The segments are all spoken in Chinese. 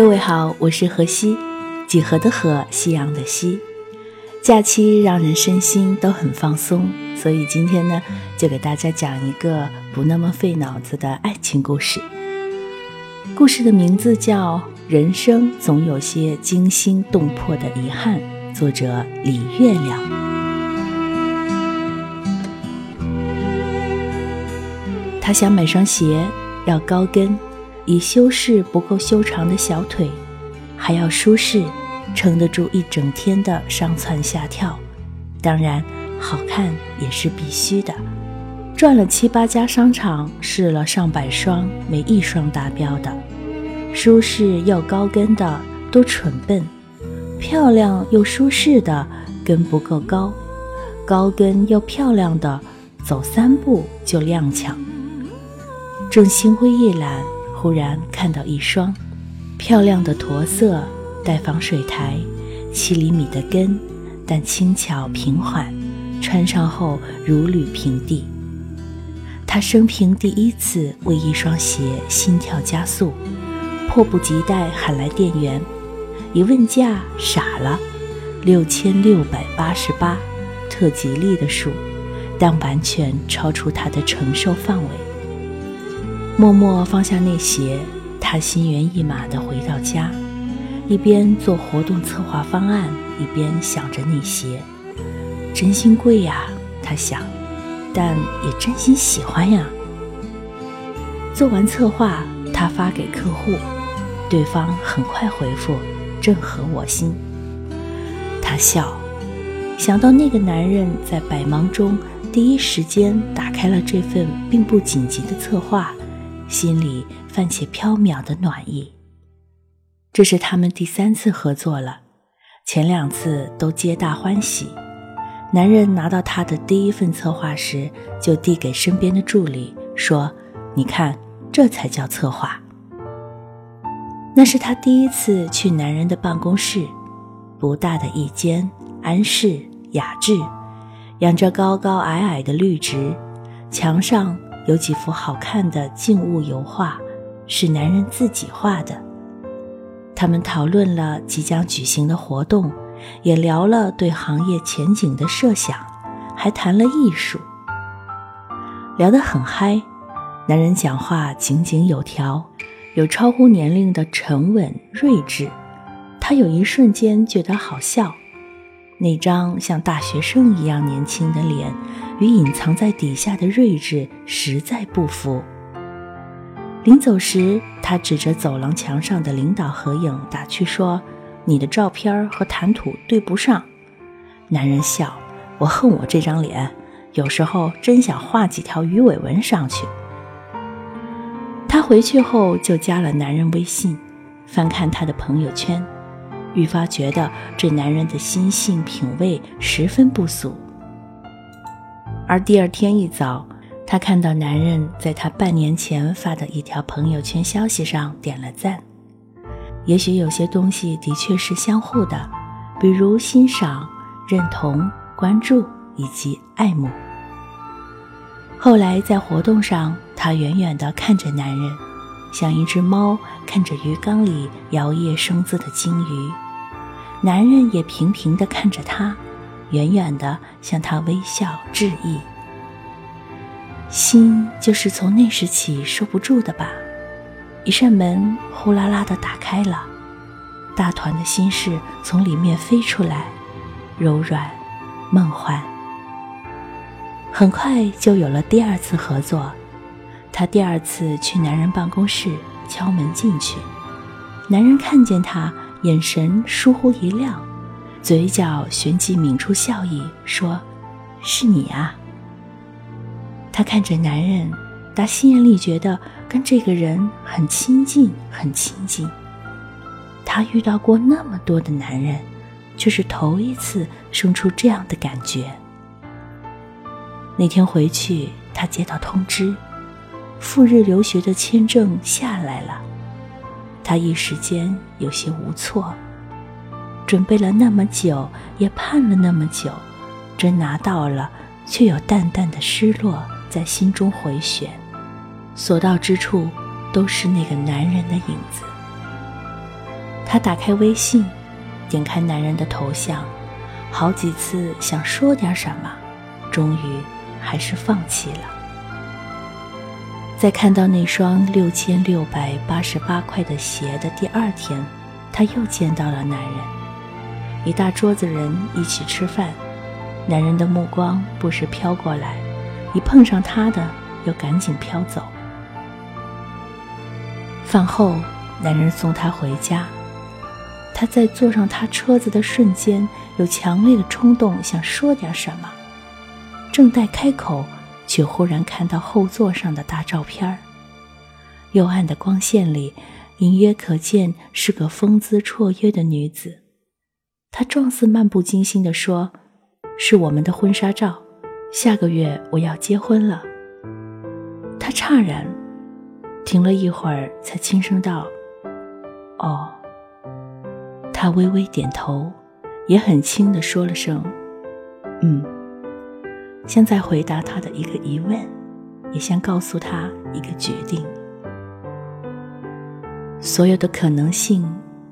各位好，我是何西，几何的何，夕阳的西。假期让人身心都很放松，所以今天呢，就给大家讲一个不那么费脑子的爱情故事。故事的名字叫《人生总有些惊心动魄的遗憾》，作者李月亮。他想买双鞋，要高跟。以修饰不够修长的小腿，还要舒适，撑得住一整天的上蹿下跳。当然，好看也是必须的。转了七八家商场，试了上百双，没一双达标的。舒适又高跟的都蠢笨，漂亮又舒适的跟不够高，高跟又漂亮的走三步就踉跄。正心灰意懒。忽然看到一双漂亮的驼色，带防水台，七厘米的跟，但轻巧平缓，穿上后如履平地。他生平第一次为一双鞋心跳加速，迫不及待喊来店员，一问价傻了，六千六百八十八，特吉利的数，但完全超出他的承受范围。默默放下那鞋，他心猿意马地回到家，一边做活动策划方案，一边想着那鞋，真心贵呀，他想，但也真心喜欢呀。做完策划，他发给客户，对方很快回复，正合我心。他笑，想到那个男人在百忙中第一时间打开了这份并不紧急的策划。心里泛起飘渺的暖意。这是他们第三次合作了，前两次都皆大欢喜。男人拿到他的第一份策划时，就递给身边的助理说：“你看，这才叫策划。”那是他第一次去男人的办公室，不大的一间，安适雅致，养着高高矮矮的绿植，墙上。有几幅好看的静物油画，是男人自己画的。他们讨论了即将举行的活动，也聊了对行业前景的设想，还谈了艺术，聊得很嗨。男人讲话井井有条，有超乎年龄的沉稳睿智。他有一瞬间觉得好笑。那张像大学生一样年轻的脸，与隐藏在底下的睿智实在不符。临走时，他指着走廊墙上的领导合影打趣说：“你的照片和谈吐对不上。”男人笑：“我恨我这张脸，有时候真想画几条鱼尾纹上去。”他回去后就加了男人微信，翻看他的朋友圈。愈发觉得这男人的心性品味十分不俗。而第二天一早，她看到男人在他半年前发的一条朋友圈消息上点了赞。也许有些东西的确是相互的，比如欣赏、认同、关注以及爱慕。后来在活动上，他远远地看着男人。像一只猫看着鱼缸里摇曳生姿的金鱼，男人也平平地看着他，远远地向他微笑致意。心就是从那时起收不住的吧？一扇门呼啦啦地打开了，大团的心事从里面飞出来，柔软、梦幻。很快就有了第二次合作，他第二次去男人办公室敲门进去，男人看见他，眼神疏忽一亮，嘴角旋即抿出笑意，说：“是你啊。”他看着男人，打心眼里觉得跟这个人很亲近，很亲近。他遇到过那么多的男人，却是头一次生出这样的感觉。那天回去，他接到通知，赴日留学的签证下来了。他一时间有些无措，准备了那么久，也盼了那么久，真拿到了，却有淡淡的失落在心中回旋。所到之处，都是那个男人的影子。他打开微信，点开男人的头像，好几次想说点什么，终于。还是放弃了。在看到那双六千六百八十八块的鞋的第二天，他又见到了男人。一大桌子人一起吃饭，男人的目光不时飘过来，一碰上他的，又赶紧飘走。饭后，男人送她回家，他在坐上他车子的瞬间，有强烈的冲动想说点什么。正待开口，却忽然看到后座上的大照片儿。幽暗的光线里，隐约可见是个风姿绰约的女子。他状似漫不经心地说：“是我们的婚纱照，下个月我要结婚了。”他诧然，停了一会儿，才轻声道：“哦。”他微微点头，也很轻地说了声：“嗯。”像在回答他的一个疑问，也像告诉他一个决定。所有的可能性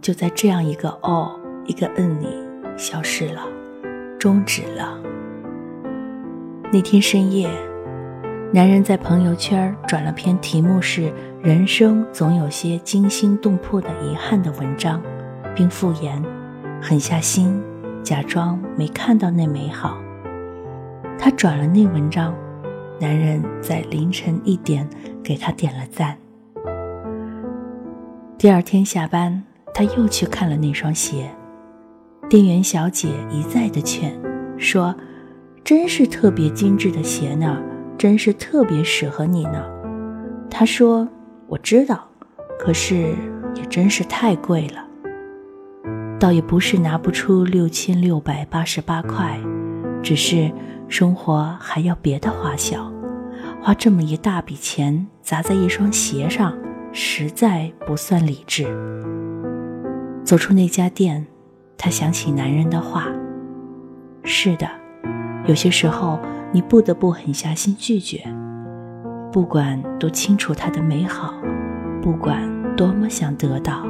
就在这样一个“哦”一个“嗯”你消失了，终止了。那天深夜，男人在朋友圈转了篇题目是“人生总有些惊心动魄的遗憾”的文章，并附言：“狠下心，假装没看到那美好。”他转了那文章，男人在凌晨一点给他点了赞。第二天下班，他又去看了那双鞋，店员小姐一再的劝，说：“真是特别精致的鞋呢，真是特别适合你呢。”他说：“我知道，可是也真是太贵了。倒也不是拿不出六千六百八十八块，只是……”生活还要别的花销，花这么一大笔钱砸在一双鞋上，实在不算理智。走出那家店，他想起男人的话：“是的，有些时候你不得不狠下心拒绝，不管多清楚他的美好，不管多么想得到，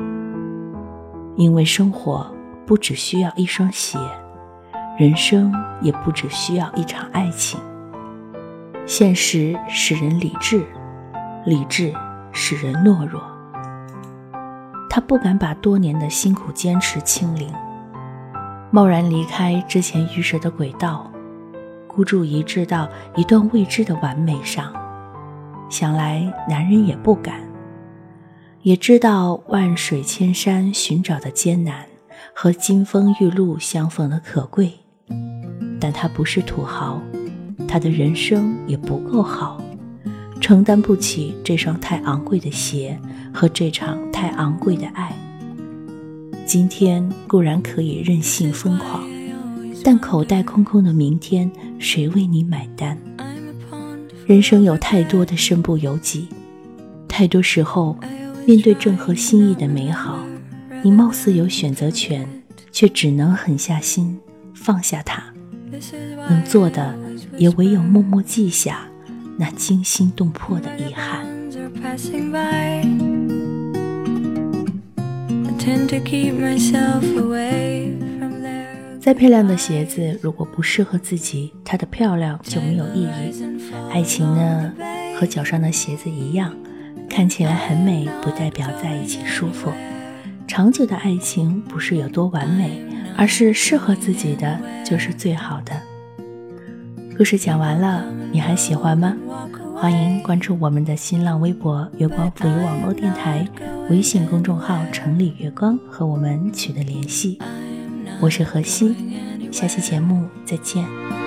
因为生活不只需要一双鞋。”人生也不只需要一场爱情。现实使人理智，理智使人懦弱。他不敢把多年的辛苦坚持清零，贸然离开之前预设的轨道，孤注一掷到一段未知的完美上。想来男人也不敢，也知道万水千山寻找的艰难和金风玉露相逢的可贵。但他不是土豪，他的人生也不够好，承担不起这双太昂贵的鞋和这场太昂贵的爱。今天固然可以任性疯狂，但口袋空空的明天，谁为你买单？人生有太多的身不由己，太多时候，面对正合心意的美好，你貌似有选择权，却只能狠下心放下它。能做的也唯有默默记下那惊心动魄的遗憾。再漂亮的鞋子，如果不适合自己，它的漂亮就没有意义。爱情呢，和脚上的鞋子一样，看起来很美，不代表在一起舒服。长久的爱情不是有多完美，而是适合自己的就是最好的。故事讲完了，你还喜欢吗？欢迎关注我们的新浪微博“月光赋予网络电台”微信公众号“城里月光”，和我们取得联系。我是何西，下期节目再见。